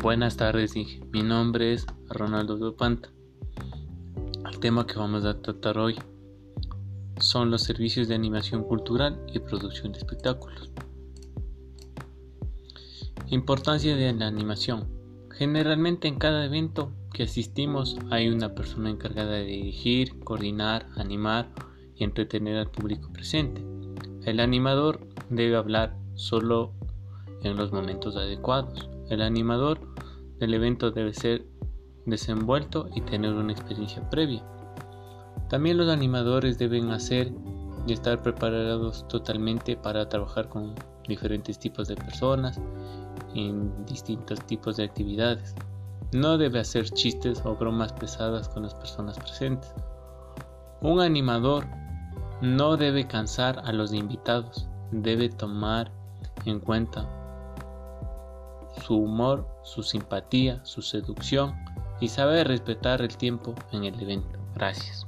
Buenas tardes, mi nombre es Ronaldo Dupanta. El tema que vamos a tratar hoy son los servicios de animación cultural y producción de espectáculos. Importancia de la animación. Generalmente en cada evento que asistimos hay una persona encargada de dirigir, coordinar, animar y entretener al público presente. El animador debe hablar solo en los momentos adecuados. El animador del evento debe ser desenvuelto y tener una experiencia previa. También los animadores deben hacer y estar preparados totalmente para trabajar con diferentes tipos de personas en distintos tipos de actividades. No debe hacer chistes o bromas pesadas con las personas presentes. Un animador no debe cansar a los invitados, debe tomar en cuenta su humor, su simpatía, su seducción y saber respetar el tiempo en el evento. Gracias.